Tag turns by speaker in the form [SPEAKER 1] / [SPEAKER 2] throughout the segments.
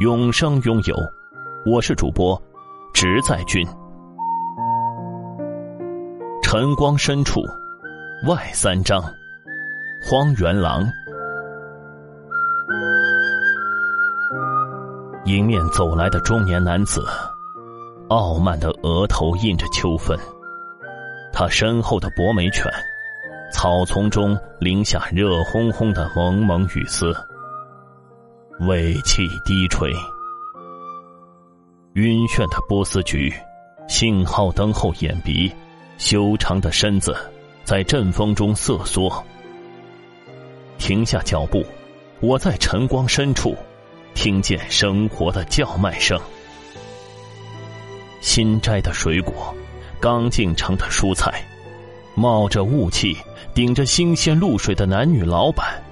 [SPEAKER 1] 永生拥有，我是主播，直在君。晨光深处，外三章，荒原狼。迎面走来的中年男子，傲慢的额头印着秋分。他身后的博美犬，草丛中淋下热烘烘的蒙蒙雨丝。尾气低垂，晕眩的波斯菊，信号灯后眼鼻，修长的身子在阵风中瑟缩。停下脚步，我在晨光深处听见生活的叫卖声。新摘的水果，刚进城的蔬菜，冒着雾气，顶着新鲜露水的男女老板。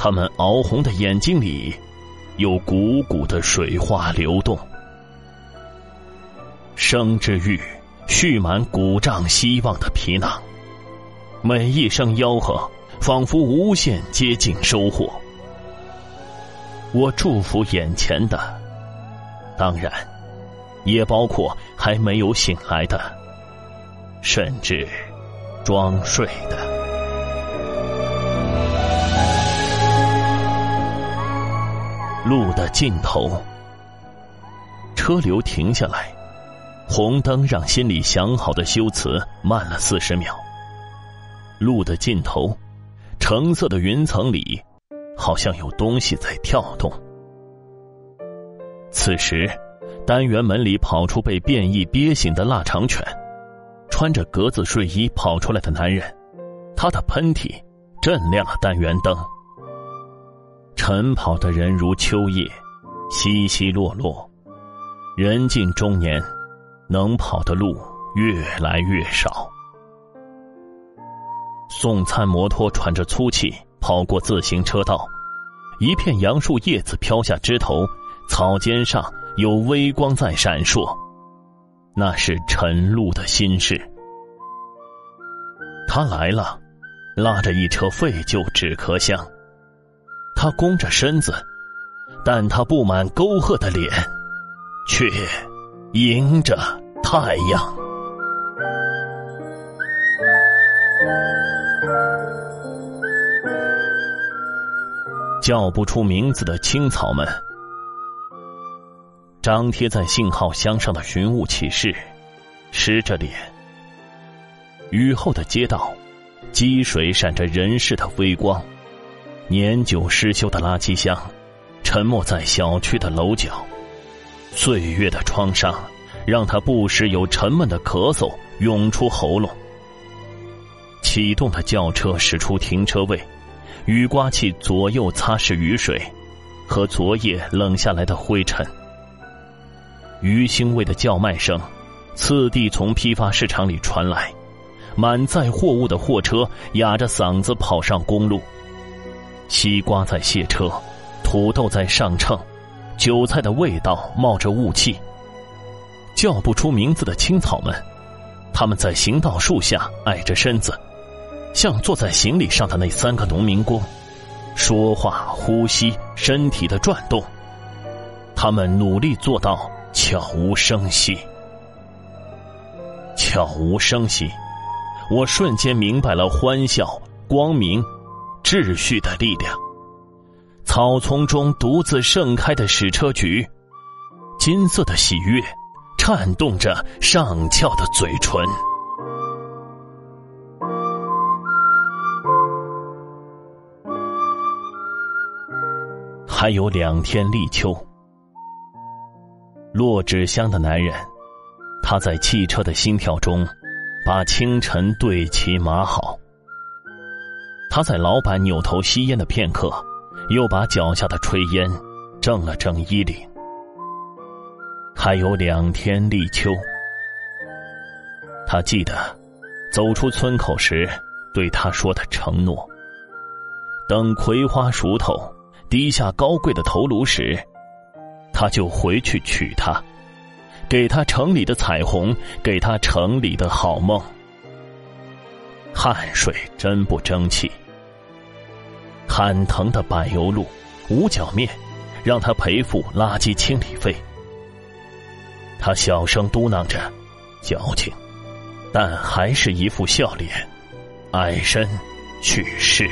[SPEAKER 1] 他们熬红的眼睛里，有汩汩的水花流动。生之欲，蓄满鼓胀希望的皮囊。每一声吆喝，仿佛无限接近收获。我祝福眼前的，当然，也包括还没有醒来的，甚至装睡的。路的尽头，车流停下来，红灯让心里想好的修辞慢了四十秒。路的尽头，橙色的云层里，好像有东西在跳动。此时，单元门里跑出被变异憋醒的腊肠犬，穿着格子睡衣跑出来的男人，他的喷嚏震亮了单元灯。晨跑的人如秋叶，稀稀落落。人近中年，能跑的路越来越少。送餐摩托喘着粗气跑过自行车道，一片杨树叶子飘下枝头，草尖上有微光在闪烁，那是晨露的心事。他来了，拉着一车废旧纸壳箱。他弓着身子，但他布满沟壑的脸，却迎着太阳。叫不出名字的青草们，张贴在信号箱上的寻物启事，湿着脸。雨后的街道，积水闪着人世的微光。年久失修的垃圾箱，沉没在小区的楼角。岁月的创伤，让他不时有沉闷的咳嗽涌出喉咙。启动的轿车驶出停车位，雨刮器左右擦拭雨水，和昨夜冷下来的灰尘。鱼腥味的叫卖声，次第从批发市场里传来。满载货物的货车哑着嗓子跑上公路。西瓜在卸车，土豆在上秤，韭菜的味道冒着雾气。叫不出名字的青草们，他们在行道树下矮着身子，像坐在行李上的那三个农民工，说话、呼吸、身体的转动，他们努力做到悄无声息。悄无声息，我瞬间明白了欢笑、光明。秩序的力量，草丛中独自盛开的矢车菊，金色的喜悦，颤动着上翘的嘴唇。还有两天立秋，落纸箱的男人，他在汽车的心跳中，把清晨对齐码好。他在老板扭头吸烟的片刻，又把脚下的炊烟正了正衣领。还有两天立秋。他记得走出村口时对他说的承诺：等葵花熟透，低下高贵的头颅时，他就回去娶她，给她城里的彩虹，给她城里的好梦。汗水真不争气。喊疼的柏油路、五角面，让他赔付垃圾清理费。他小声嘟囔着：“矫情。”但还是一副笑脸，矮身去世。